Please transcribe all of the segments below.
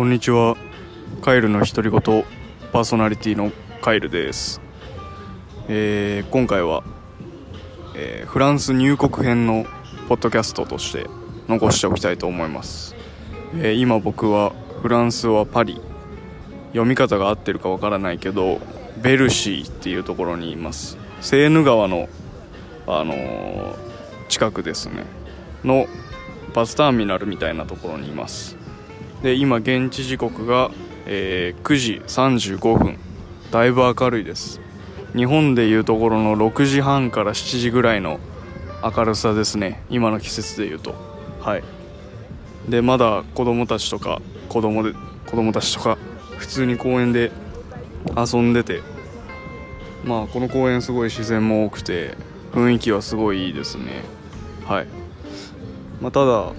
こんにちは。カイルの独り言パーソナリティのカイルです、えー今回は、えーフランス入国編のポッドキャストとして残しておきたいと思います、えー今僕はフランスはパリ。読み方が合ってるかわからないけどベルシーっていうところにいます。セーヌ川の、あのー近くですね。のバスターミナルみたいなところにいます。で今現地時刻が、えー9時35分。だいぶ明るいです。日本でいうところの6時半から7時ぐらいの明るさですね。今の季節でいうと。はい。でまだ子供たちとか子供で子供たちとか普通に公園で遊んでて。まあこの公園すごい自然も多くて雰囲気はすごいいいですね。はい。まあ、ただ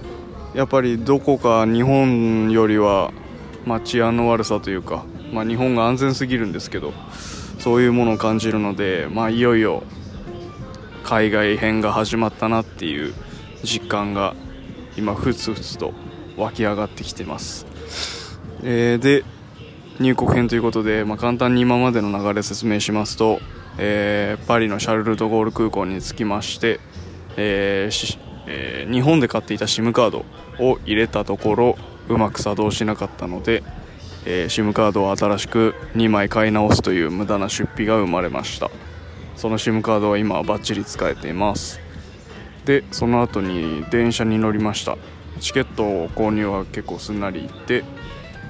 やっぱりどこか日本よりは、まあ、治安の悪さというか、まあ、日本が安全すぎるんですけどそういうものを感じるので、まあ、いよいよ海外編が始まったなっていう実感が今ふつふつと湧き上がってきてます、えーで入国編ということで、まあ、簡単に今までの流れ説明しますと、えーパリのシャルル・ド・ゴール空港に着きまして、えーえー日本で買っていた SIM カードを入れたところうまく作動しなかったので、えー SIM カードを新しく2枚買い直すという無駄な出費が生まれました。その SIM カードは今はバッチリ使えています。でその後に電車に乗りました。チケットを購入は結構すんなり行って、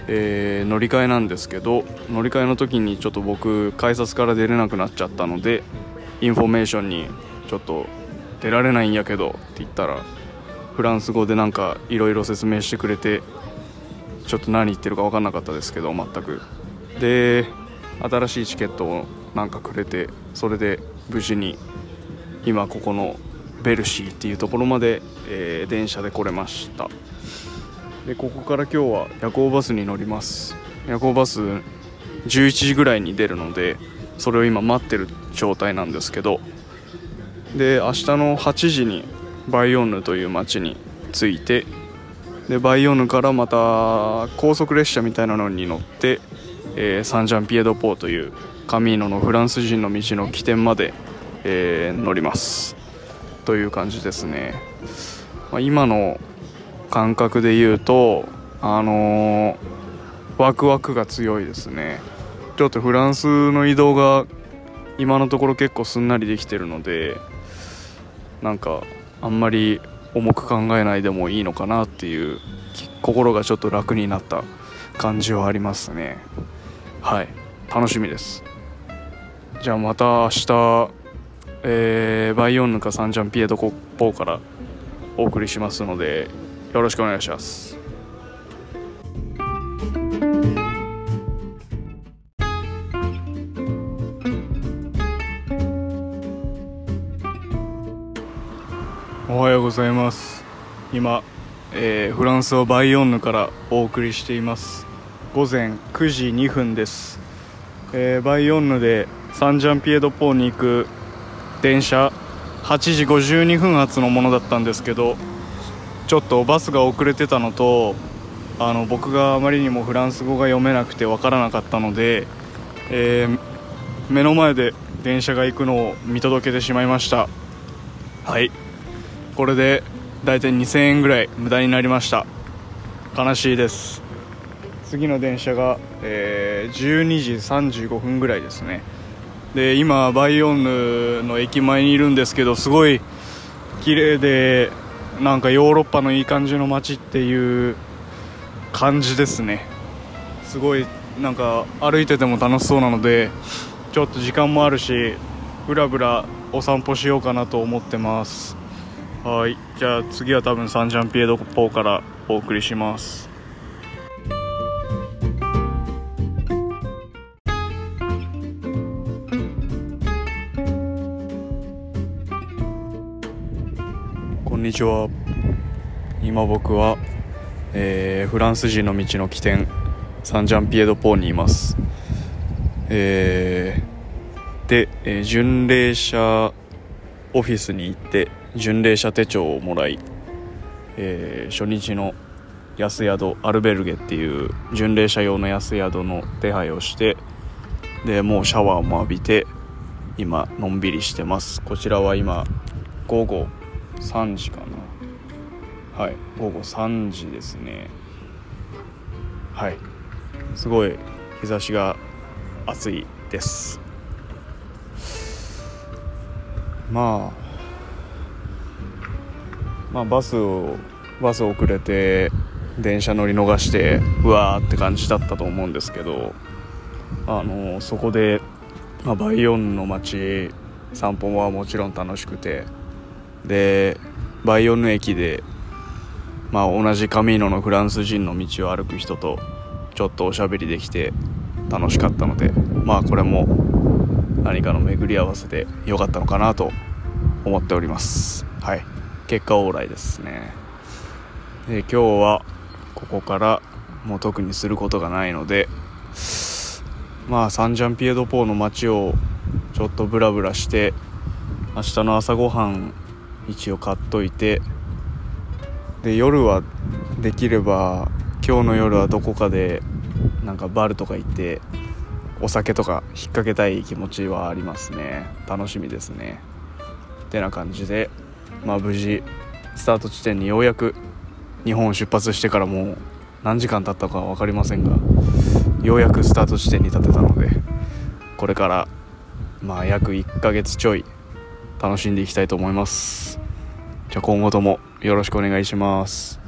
えー乗り換えなんですけど乗り換えの時にちょっと僕改札から出れなくなっちゃったのでインフォメーションにちょっと出られないんやけどって言ったらフランス語でなんかいろいろ説明してくれてちょっと何言ってるか分かんなかったですけど全く。で新しいチケットをなんかくれてそれで無事に今ここのベルシーっていうところまで、えー電車で来れました。でここから今日は夜行バスに乗ります。夜行バス11時ぐらいに出るのでそれを今待ってる状態なんですけどで明日の8時にバイオンヌという町に着いてでバイオンヌからまた高速列車みたいなのに乗って、えーサンジャンピエドポーというカミーノのフランス人の道の起点まで、えー乗りますという感じですね、まあ、今の感覚で言うとあのーワクワクが強いですね。ちょっとフランスの移動が今のところ結構すんなりできてるのでなんかあんまり重く考えないでもいいのかなっていう心がちょっと楽になった感じはありますね。はい。楽しみです。じゃあまた明日、えーバイオンヌかサンジャンピエドコポーからお送りしますのでよろしくお願いします。おはようございます。今、えーフランスはバイオンヌからお送りしています。午前9時2分です、えーバイオンヌでサンジャンピエドポーに行く電車8時52分発のものだったんですけどちょっとバスが遅れてたのとあの僕があまりにもフランス語が読めなくて分からなかったので、えー目の前で電車が行くのを見届けてしまいました。はい。これで大体2000円ぐらい無駄になりました。悲しいです。次の電車が、えー12時35分ぐらいですね。で今バイオンヌの駅前にいるんですけどすごい綺麗でなんかヨーロッパのいい感じの街っていう感じですね。すごいなんか歩いてても楽しそうなのでちょっと時間もあるしぶらぶらお散歩しようかなと思ってます。はい。じゃあ次は多分サンジャンピエドポーからお送りします。こんにちは。今僕は、えーフランス人の道の起点サンジャンピエドポーにいます。えーで、えー巡礼者オフィスに行って巡礼者手帳をもらい、えー初日の安宿アルベルゲっていう巡礼者用の安宿の手配をしてでもうシャワーも浴びて今のんびりしてます。こちらは今午後3時かな。はい午後3時ですね。はい。すごい日差しが暑いです。まあまあバスをバス遅れて電車乗り逃してうわーって感じだったと思うんですけどあのそこで、まあ、バイヨンの街散歩はもちろん楽しくてでバイヨンの駅で、まあ、同じカミーノのフランス人の道を歩く人とちょっとおしゃべりできて楽しかったのでまあこれも何かの巡り合わせで良かったのかなと思っております。はい。結果オーライですね。で今日はここからもう特にすることがないのでまあサンジャンピエドポーの街をちょっとブラブラして明日の朝ごはん一応買っといてで夜はできれば今日の夜はどこかでなんかバルとか行ってお酒とか引っ掛けたい気持ちはありますね。楽しみですね。てな感じでまあ、無事スタート地点にようやく日本を出発してからもう何時間経ったか分かりませんがようやくスタート地点に立てたのでこれからまあ約1ヶ月ちょい楽しんでいきたいと思います。じゃあ今後ともよろしくお願いします。